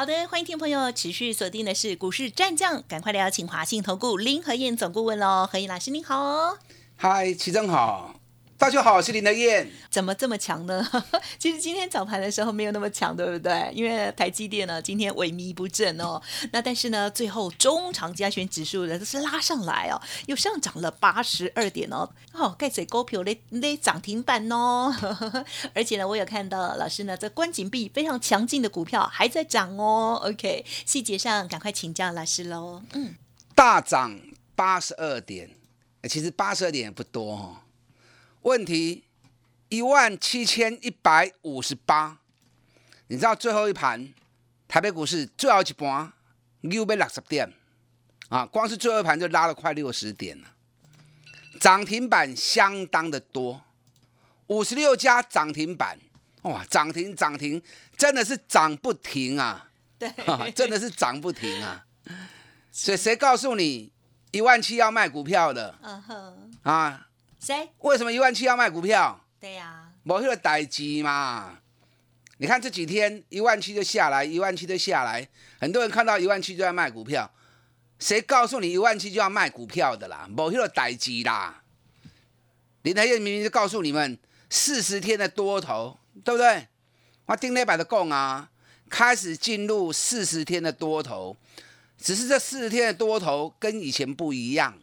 好的，欢迎听众朋友持续锁定的是股市战将，赶快来邀请华信投顾林和燕总顾问喽，何燕老师您好。嗨，齐正好，大家好，我是林德燕。怎么这么强呢？其实今天早盘的时候没有那么强，对不对？因为台积电呢今天萎靡不振哦。那但是呢，最后中长加权指数呢都是拉上来哦，又上涨了八十二点哦。哦，盖水高票嘞嘞涨停板哦。而且呢，我有看到老师呢这关紧闭非常强劲的股票还在涨哦。OK，细节上赶快请教老师喽。嗯，大涨八十二点。其实八十二点也不多哦。问题一万七千一百五十八，你知道最后一盘台北股市最后一盘六百六十点啊，光是最后一盘就拉了快六十点了，涨停板相当的多，五十六家涨停板，哇，涨停涨停，真的是涨不停啊！对，真的是涨不停啊！所以谁告诉你？一万七要卖股票的，嗯哼，啊，谁？为什么一万七要卖股票？对呀，某个代机嘛。你看这几天一万七就下来，一万七就下来，很多人看到一万七就要卖股票。谁告诉你一万七就要卖股票的啦？某个代机啦。林台燕明明就告诉你们四十天的多头，对不对？我丁磊摆的供啊，开始进入四十天的多头。只是这四十天的多头跟以前不一样，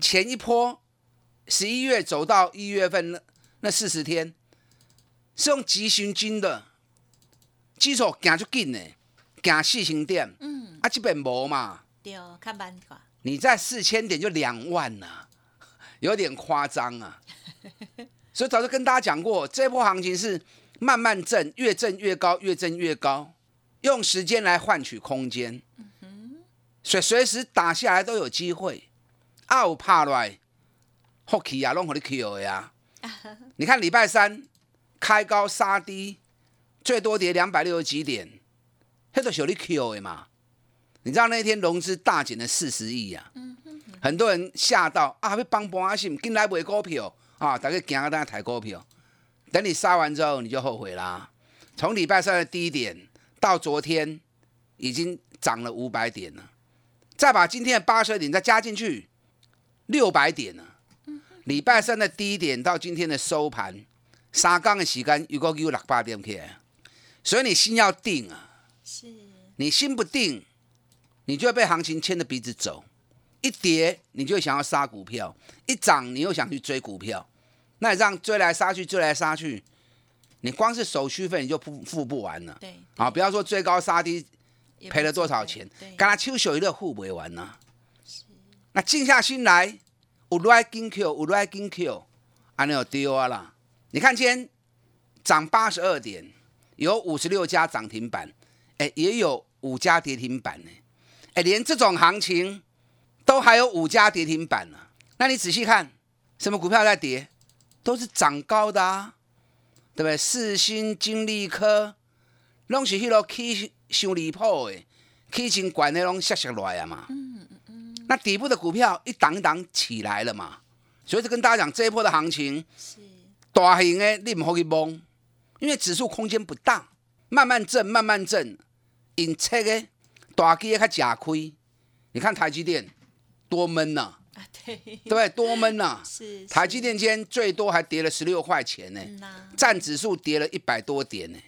前一波十一月走到一月份那那四十天是用急行军的基础行就紧的，行四千点，嗯，啊基本无嘛，对，看板法，你在四千点就两万呐，有点夸张啊，所以早就跟大家讲过，这波行情是慢慢震，越震越高，越震越高，用时间来换取空间。所以随时打下来都有机会，啊有怕来，福气啊，拢互你 Q 的呀。你看礼拜三开高杀低，最多跌两百六十几点，迄都是你 Q 的嘛。你知道那天融资大减了四十亿啊，很多人吓到啊，要帮帮阿信，进来买股票啊，大家惊啊，等下抬股票。等你杀完之后，你就后悔啦。从礼拜三的低点到昨天，已经涨了五百点了。再把今天的八十点再加进去，六百点了。礼拜三的低点到今天的收盘，三缸的时间如果有六八点去，所以你心要定啊。是。你心不定，你就会被行情牵着鼻子走。一跌，你就想要杀股票；一涨，你又想去追股票。那你这样追来杀去，追来杀去，你光是手续费你就付付不完了。对。啊，不要说追高杀低。赔了多少钱？刚才秋秀一个付不完呢。那静下心来，有来金 Q，有来金 Q，安尼就丢啊啦。你看今天涨八十二点，有五十六家涨停板，哎，也有五家跌停板呢。哎，连这种行情都还有五家跌停板呢。那你仔细看，什么股票在跌？都是涨高的啊，对不对？四星、金利科，拢是迄落起。伤离谱的，起真管的拢下下来啊嘛。那底部的股票一档一档起来了嘛，所以就跟大家讲，这一波的行情是大型的，你唔好去摸，因为指数空间不大，慢慢震，慢慢震，因切的大机较假亏。你看台积电多闷呐，啊对，对？多闷呐。是。台积电今天最多还跌了十六块钱呢，占指数跌了一百多点呢。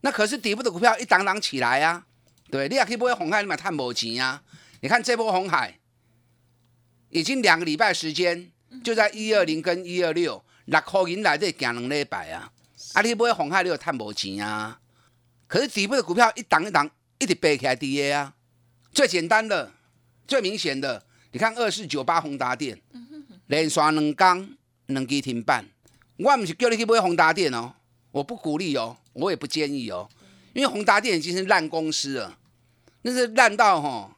那可是底部的股票一档档起来啊，对，你也可以不会红海，你买探博钱啊。你看这波红海已经两个礼拜时间，就在一二零跟一二六六块银来这行两礼拜啊。啊，你不会红海你有探无钱啊？可是底部的股票一档一档一直背起来跌啊。最简单的、最明显的，你看二四九八宏达电，连刷两缸两基停板。我不是叫你去买宏达电哦，我不鼓励哦。我也不建议哦，因为宏达电已经是烂公司了，那是烂到哈，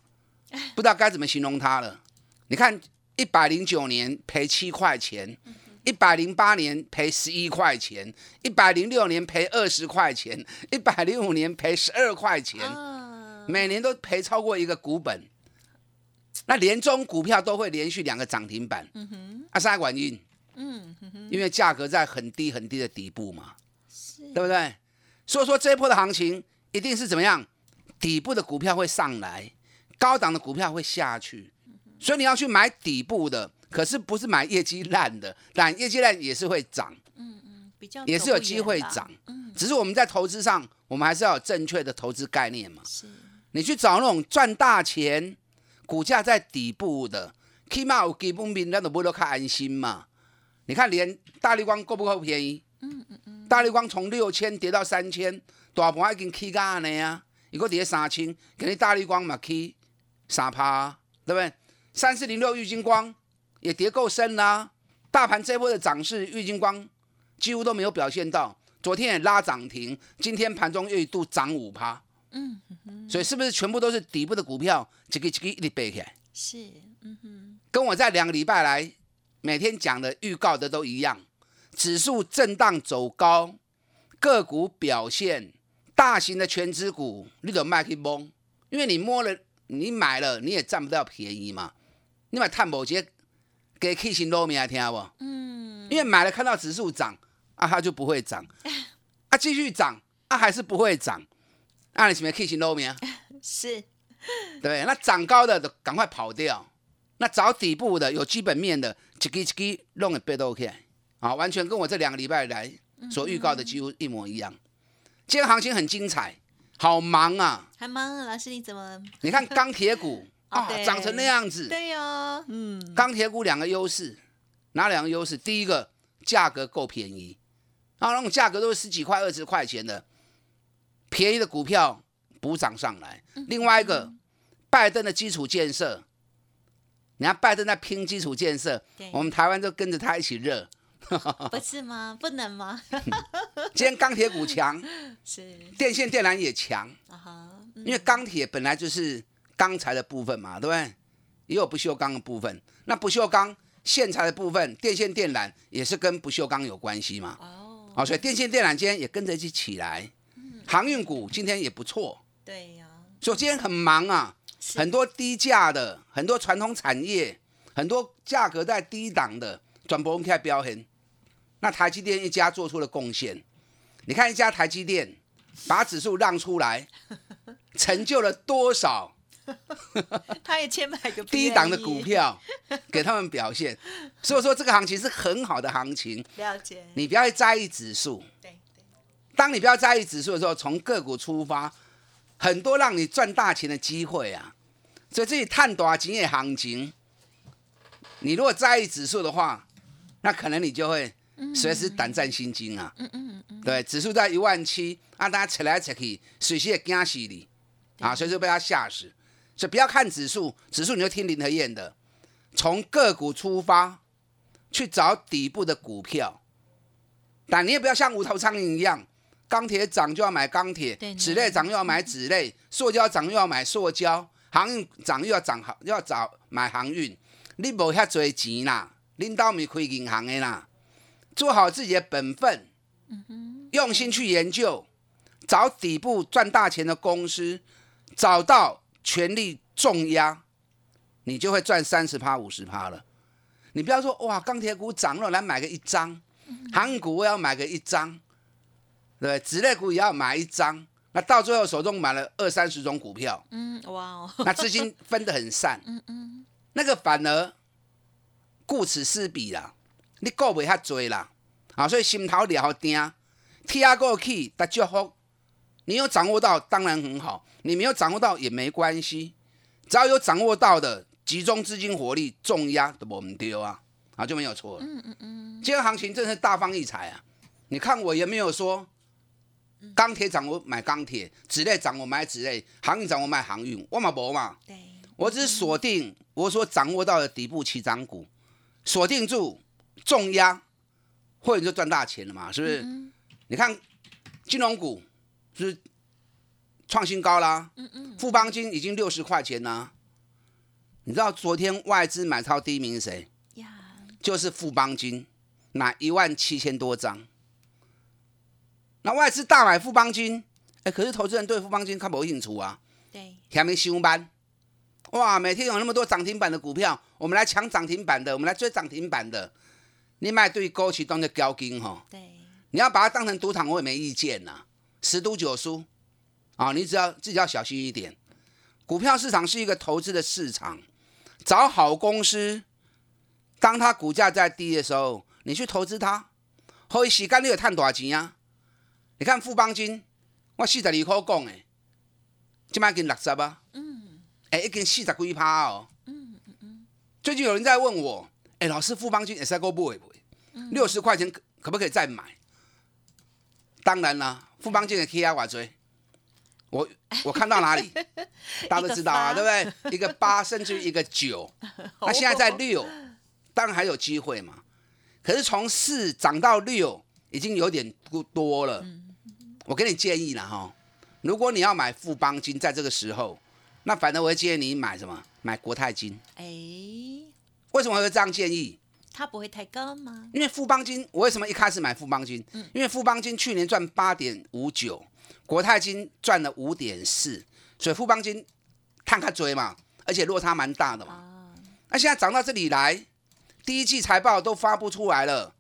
不知道该怎么形容它了。你看一百零九年赔七块钱，一百零八年赔十一块钱，一百零六年赔二十块钱，一百零五年赔十二块钱，啊，每年都赔超过一个股本。那年中股票都会连续两个涨停板，嗯哼，啊，啥原因？嗯哼哼，因为价格在很低很低的底部嘛，是，对不对？所以说这一波的行情一定是怎么样？底部的股票会上来，高档的股票会下去，所以你要去买底部的，可是不是买业绩烂的，但业绩烂也是会涨，嗯嗯，比较也是有机会涨。嗯，只是我们在投资上，我们还是要有正确的投资概念嘛。是，你去找那种赚大钱、股价在底部的，起码有基本面，咱都不会看安心嘛。你看，连大力光够不够便宜？嗯嗯嗯，大力光从六千跌到三千，大盘已经起价安尼啊，如果跌三千，给你大力光嘛起三趴，对不对？三四零六玉金光也跌够深啦、大盘这波的涨势，玉金光几乎都没有表现到，昨天也拉涨停，今天盘中又一度涨五趴，嗯所以是不是全部都是底部的股票，一个一个一直背起来？是，嗯哼，跟我在两个礼拜来每天讲的预告的都一样，指数震荡走高，个股表现，大型的全指股你都卖去蒙，因为你摸了，你买了，你也占不到便宜嘛。你买探宝节给 K 型路面来听不？嗯，因为买了看到指数涨啊，它就不会涨，啊继续涨啊还是不会涨，那、你什么 K 型路面？是，对？那涨高的都赶快跑掉，那找底部的有基本面的，一支一支弄个背都 OK 啊，完全跟我这两个礼拜来所预告的几乎一模一样。今天行情很精彩，好忙啊！还忙啊，老师你怎么？你看钢铁股啊，哦对涨成那样子，对呀，嗯，钢铁股两个优势，哪两个优势？第一个价格够便宜，啊，那种价格都是十几块、二十块钱的，便宜的股票补涨上来。另外一个，拜登的基础建设，你看拜登在拼基础建设，我们台湾就跟着他一起热。不是吗？不能吗？今天钢铁股强，是，电线电缆也强，啊哈，嗯因为钢铁本来就是钢材的部分嘛，对不对？也有不锈钢的部分，那不锈钢线材的部分，电线电缆也是跟不锈钢有关系嘛。哦，啊，所以电线电缆今天也跟着一起起来，航运股今天也不错，对呀，所以今天很忙啊，很多低价的，很多传统产业，很多价格在低档的，转播开标很。那台积电一家做出了贡献，你看一家台积电把指数让出来，成就了多少 他也千百个低档的股，票 给他们表现？所以说这个行情是很好的行情，了解，你不要去在意指数。当你不要在意指数的时候，从个股出发，很多让你赚大钱的机会啊。所以这里探多钱的行情，你如果在意指数的话，那可能你就会随时胆战心惊啊。嗯嗯嗯，对，指数在一万七，啊，大家扯来扯去，随时也惊死你啊，随时被他吓死。所以不要看指数，指数你就听林和燕的，从个股出发去找底部的股票，但你也不要像无头苍蝇一样，钢铁涨就要买钢铁对，纸类涨又要买纸类，塑胶涨又要买塑胶，航运涨又要涨航又要找买航运，你无遐多钱啦，领导咪开银行的啦，做好自己的本分，用心去研究，找底部赚大钱的公司，找到全力重压，你就会赚三十趴、五十趴了。你不要说哇，钢铁股涨了，来买个一张，航股我要买个一张，对不对？纸类股也要买一张，那到最后手中买了二三十种股票，嗯，哇哦，那资金分得很散，嗯嗯，那个反而顾此失彼啦，你顾袂遐多啦，啊，所以心头了定，听。过去得祝福。你有掌握到当然很好，你没有掌握到也没关系，只要有掌握到的，集中资金火力重压都我们丢啊，啊就没有错了。嗯嗯嗯，今天行情真是大放异彩啊！你看我也没有说钢铁涨我买钢铁，纸类涨我买纸类，航运涨我买航运，我嘛无嘛。对，我只是锁定我所掌握到的底部起涨股，锁定住重压，或者就赚大钱了嘛，是不是？嗯你看金融股是不是创新高啦，嗯嗯，富邦金已经六十块钱啦，你知道昨天外资买超第一名是谁？呀，就是富邦金，买一万七千多张。那外资大买富邦金，哎，可是投资人对富邦金看不兴趣啊，对，还没新班。哇，每天有那么多涨停板的股票，我们来抢涨停板的，我们来追涨停板的。你买对高企当做交金哈，对，你要把它当成赌场，我也没意见呐。十赌九输啊，你只要自己要小心一点。股票市场是一个投资的市场，找好公司，当它股价在低的时候，你去投资它，可以时间你有赚多少钱啊？你看富邦金，我四十二块讲的，今麦经六十啊，嗯，哎，已经四十几趴哦，嗯嗯嗯。最近有人在问我，哎，老师富邦金也是够不会不会？六十块钱可可不可以再买？当然啦，富邦金的 K R 我追，我我看到哪里，大家都知道啊，对不对？一个八，甚至于一个九，那现在在六，当然还有机会嘛。可是从四涨到六，已经有点不多了。我给你建议了哈，如果你要买富邦金，在这个时候，那反正我会建议你买什么？买国泰金。哎，为什么会这样建议？它不会太高吗？因为富邦金，我为什么一开始买富邦金？因为富邦金去年赚八点五九，国泰金赚了五点四，所以富邦金看看追嘛，而且落差蛮大的嘛。那现在涨到这里来，第一季财报都发布出来了，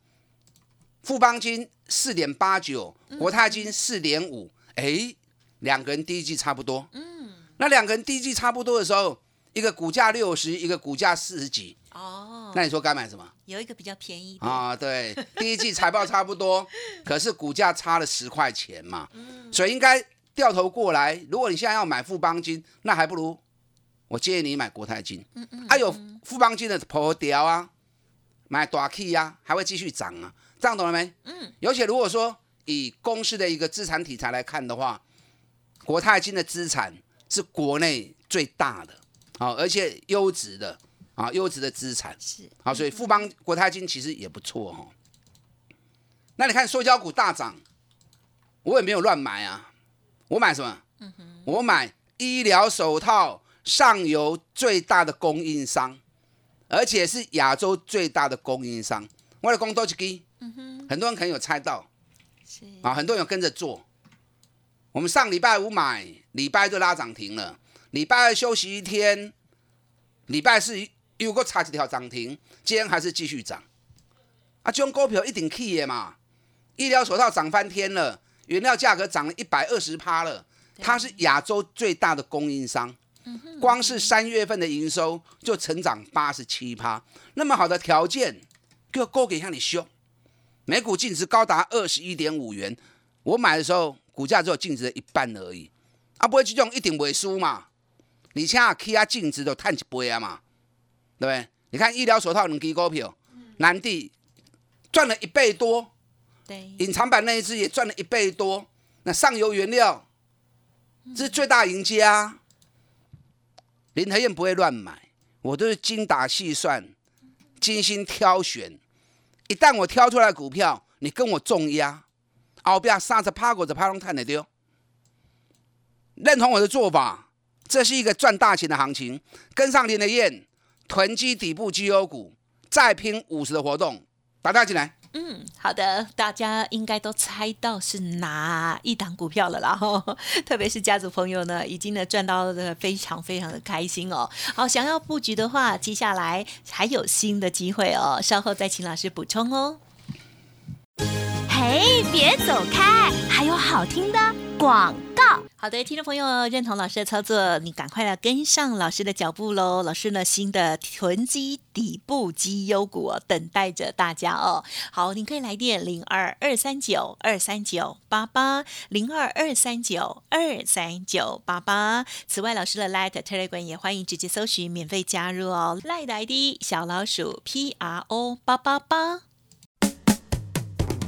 富邦金。四点八九，国泰金四点五，哎，两个人第一季差不多。嗯，那两个人第一季差不多的时候，一个股价六十，一个股价四十几。哦，那你说该买什么？有一个比较便宜啊，对，第一季财报差不多，可是股价差了十块钱嘛，所以应该掉头过来。如果你现在要买富邦金，那还不如我建议你买国泰金。嗯嗯，还有富邦金的破掉啊，买大 K 呀，还会继续涨啊。这样懂了没？嗯，而且如果说以公司的一个资产题材来看的话，国泰金的资产是国内最大的，好，而且优质的啊，优质的资产是好，所以富邦国泰金其实也不错哦。那你看塑胶股大涨，我也没有乱买啊，我买什么？嗯哼，我买医疗手套上游最大的供应商，而且是亚洲最大的供应商，我的工多一支。很多人可能有猜到，是啊，很多人有跟着做。我们上礼拜五买，礼拜就拉涨停了。礼拜二休息一天，礼拜四又个差几条涨停，今天还是继续涨。啊，这种股票一定起的嘛。医疗手套涨翻天了，原料价格涨了一百二十趴了。它是亚洲最大的供应商，光是三月份的营收就成长八十七趴。那么好的条件，就够给向你修。每股净值高达二十一点五元，我买的时候股价只有净值的一半而已，啊，不会这种一定不会输嘛？你现在 K 啊净值都探一倍啊嘛，对不对？你看医疗手套两支股票，南地赚了一倍多，对，隐藏版那一只也赚了一倍多，那上游原料这是最大赢家，林和燕不会乱买，我都是精打细算，精心挑选。一旦我挑出来股票，你跟我重压，后边三十趴股子趴拢探得丢。认同我的做法，这是一个赚大钱的行情。跟上林的燕，囤积底部绩优股，再拼五十的活动，打大进来。嗯，好的，大家应该都猜到是哪一档股票了啦，哈，特别是家族朋友呢，已经呢赚到的非常非常的开心哦。好，想要布局的话，接下来还有新的机会哦，稍后再请老师补充哦。嘿，别走开，还有好听的广告。好的，听众朋友认同老师的操作，你赶快来跟上老师的脚步喽！老师呢，新的囤积底部绩优股等待着大家哦。好，你可以来电零二二三九二三九八八零二二三九二三九八八。此外，老师的 Light Telegram 也欢迎直接搜寻免费加入哦。Light ID 小老鼠 P R O 八八八。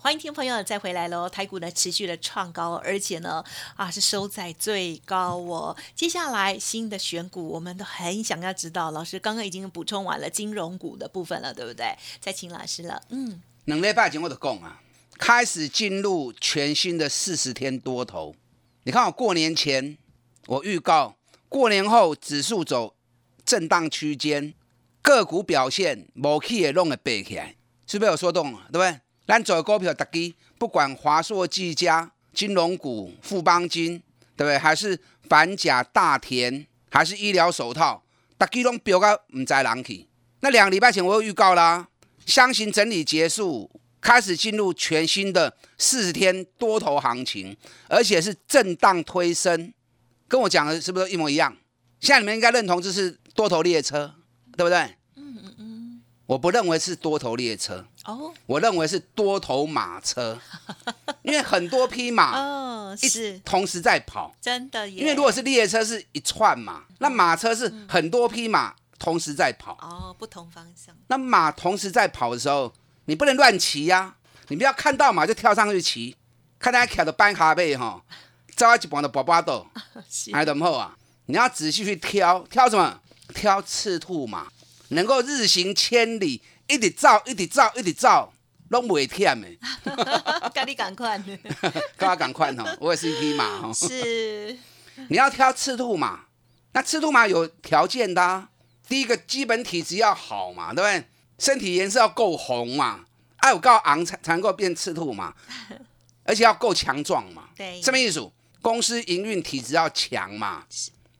欢迎听朋友再回来喽！台股呢持续的创高，而且呢啊是收在最高哦。接下来新的选股，我们都很想要知道。老师刚刚已经补充完了金融股的部分了，对不对？再请老师了。嗯，两礼拜前我就讲啊，开始进入全新的四十天多头。你看我过年前我预告，过年后指数走震荡区间，个股表现无起也弄会背起来，是不是有说动了？对不对？咱做股票，大家不管华硕、技嘉、金融股、富邦金，对不对？还是反甲、大田，还是医疗手套，大家拢飙到唔在人去。那两个礼拜前我有预告啦，箱型整理结束，开始进入全新的四十天多头行情，而且是震荡推升，跟我讲的是不是一模一样？现在你们应该认同这是多头列车，对不对？嗯嗯嗯。我不认为是多头列车。哦，我认为是多头马车，因为很多匹马哦是同时在跑，真的。因为如果是列车是一串嘛，那马车是很多匹马同时在跑哦，不同方向。那马同时在跑的时候，你不能乱骑呀，你不要看到马就跳上去骑，看大家骑的半卡背哈，招一帮的宝宝豆，还怎么好啊？你要仔细去挑，挑什么？挑赤兔马，能够日行千里。一直走，一直走，一直走，拢袂忝的。赶你赶快，跟我赶快哦！我也是一匹马哦。是。你要挑赤兔马，那赤兔马有条件的。第一个基本体质要好嘛，对不对？身体颜色要够红嘛，爱有够昂才才能够变赤兔嘛，而且要够强壮嘛。对。什么意思？公司营运体质要强嘛。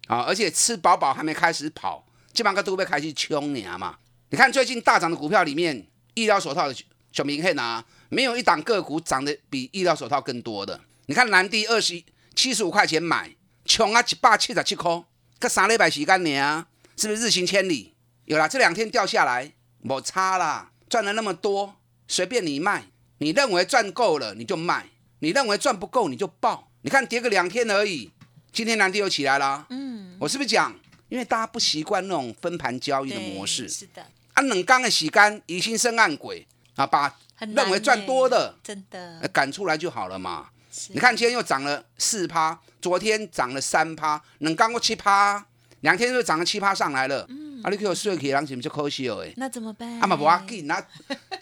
啊，而且吃饱饱还没开始跑，基本上都会开始冲你嘛。你看最近大涨的股票里面，医疗手套的小明可以拿，没有一档个股涨得比医疗手套更多的。你看南地二十七十五块钱买，穷啊一百七十七块，个三礼拜时间呢，是不是日行千里？有啦这两天掉下来，我差啦，赚了那么多，随便你卖。你认为赚够了你就卖，你认为赚不够你就爆。你看跌个两天而已，今天南地又起来了。嗯，我是不是讲？因为大家不习惯那种分盘交易的模式。是的。啊，冷刚的洗干，疑心生暗鬼啊，把认为赚多的真的赶出来就好了嘛。你看今天又涨了四趴，昨天涨了三趴，冷刚过七趴，两天就涨了七趴上来了。嗯，啊，你给我睡起，让你们就可惜了？哎，那怎么办？啊嘛不要紧，那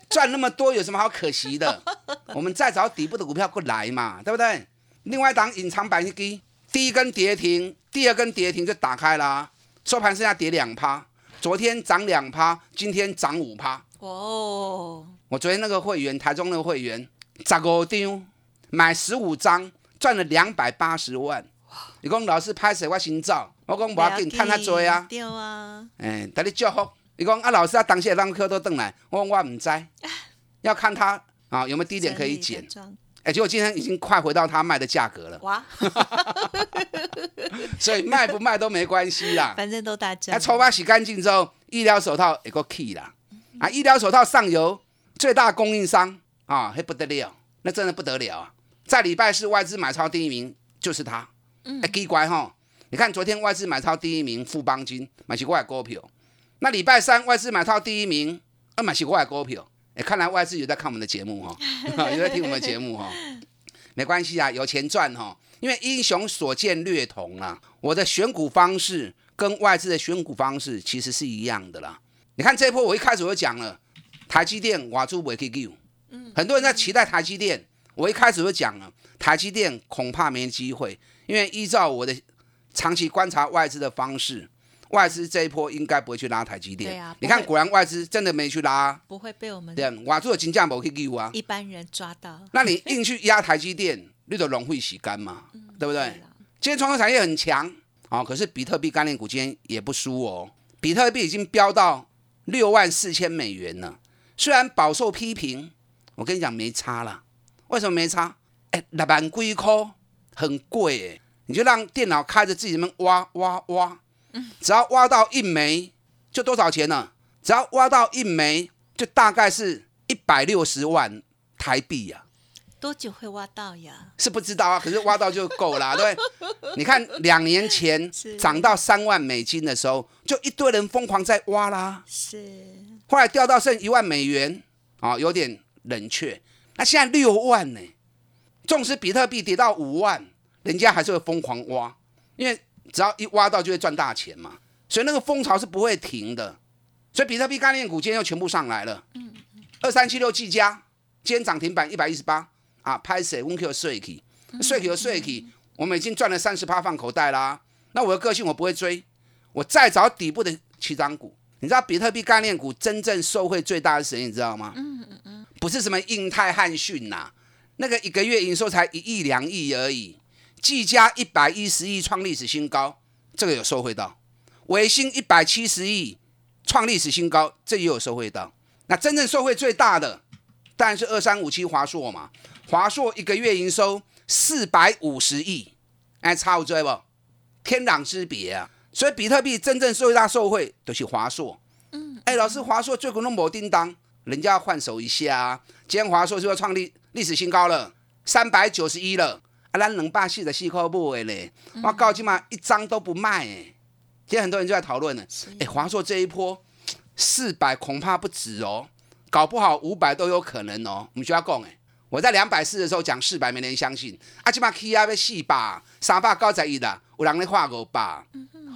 赚那么多有什么好可惜的？我们再找底部的股票过来嘛，对不对？另外一档隐藏版一基，第一根跌停，第二根跌停就打开了，收盘剩下跌两趴。昨天涨两趴，今天涨五趴。哦，我昨天那个会员，台中那个会员，十五张买十五张，赚了两百八十万。你讲老师拍谁我心照，我讲我要给你看他做啊。对啊。哎，等你祝福。你讲啊，老师啊，当下让课都等来，我我唔知，要看他啊有没有低点可以减。哎，结果今天已经快回到他卖的价格了。哇！所以卖不卖都没关系啦，反正都大家。那头发洗干净之后，医疗手套也够 key 啦。啊，医疗手套上游最大供应商啊，还不得了，那真的不得了啊！在礼拜四外资买超第一名就是他。嗯。哎，奇怪哈！你看昨天外资买超第一名富邦金买起过来股票，那礼拜三外资买超第一名啊买起过来股票。哎，看来外资有在看我们的节目哈，有在听我们的节目哈，没关系啊，有钱赚哈，因为英雄所见略同啊，我的选股方式跟外资的选股方式其实是一样的啦。你看这一波，我一开始我就讲了，台积电瓦珠不会 Q，嗯，很多人在期待台积电，我一开始就讲了，台积电恐怕没机会，因为依照我的长期观察外资的方式。外资这一波应该不会去拉台积电。对啊，你看果然外资真的没去拉，不会被我们对瓦住的金价不去救啊。一般人抓到，那你硬去压台积电，你就融会洗干嘛？对不对？今天创业产业很强啊，可是比特币概念股今天也不输哦。比特币已经飙到六万四千美元了，虽然饱受批评，我跟你讲没差了。为什么没差？哎，六万几块很贵哎，你就让电脑开着自己们挖挖挖。只要挖到一枚，就多少钱呢？只要挖到一枚，就大概是一百六十万台币呀、多久会挖到呀？是不知道啊，可是挖到就够啦，对不对？你看两年前 涨到三万美金的时候，就一堆人疯狂在挖啦，是后来掉到剩一万美元，啊、有点冷却。那现在六万呢？纵使比特币跌到五万，人家还是会疯狂挖，因为只要一挖到就会赚大钱嘛，所以那个风潮是不会停的。所以比特币概念股今天又全部上来了，二三七六技嘉今天涨停板一百一十八啊，拍谁？温 Q 税起，税起和税起，我们已经赚了三十趴放口袋啦。那我的个性我不会追，我再找底部的起涨股。你知道比特币概念股真正受惠最大的是谁？你知道吗？嗯嗯嗯不是什么印泰汉讯呐、那个一个月营收才一亿两亿而已，技嘉一百一十亿创历史新高，这个有收回到；伟星一百七十亿创历史新高，这也有收回到。那真正受惠最大的当然是二三五七华硕嘛，华硕一个月营收四百五十亿，哎，差有追不？天壤之别啊！所以比特币真正最大受惠就是华硕。嗯，哎，老师，华硕最股东某叮当，人家要换手一下啊！今天华硕就要创历历史新高了，三百九十一了。啊，咱两百四十四块买的嘞，我告起码一张都不卖哎。今天很多人就在讨论呢，哎，华硕这一波四百恐怕不止哦，搞不好五百都有可能哦。我们需要讲哎，我在两百四的时候讲四百，没人相信。啊，起码 K 啊要四百，三百高在一的，有人在画五百，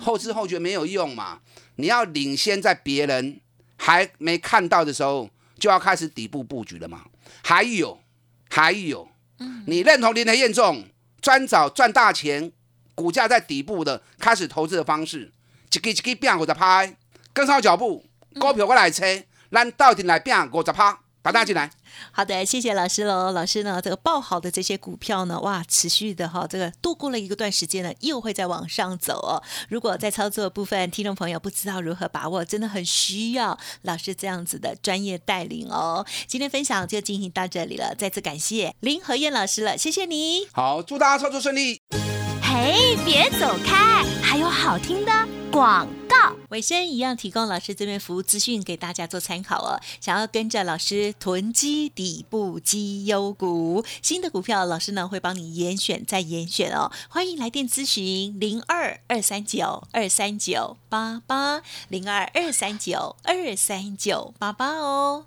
后知后觉没有用嘛。你要领先在别人还没看到的时候，就要开始底部布局了嘛。还有，还有，你认同林德燕重专找赚大钱、股价在底部的开始投资的方式，一个一个变五十拍，跟上脚步，股票我来车，咱到底来变五十拍，把大家进来。好的，谢谢老师喽。老师呢，这个报好的这些股票呢，哇，持续的哈，这个度过了一个段时间呢，又会再往上走哦。如果在操作的部分，听众朋友不知道如何把握，真的很需要老师这样子的专业带领哦。今天分享就进行到这里了，再次感谢林和燕老师了，谢谢你。好，祝大家操作顺利。嘿，别走开，还有好听的广告。尾声一样提供老师这边服务资讯给大家做参考哦。想要跟着老师囤积底部绩优股，新的股票老师呢会帮你严选再严选哦。欢迎来电咨询零二二三九二三九八八零二二三九二三九八八哦。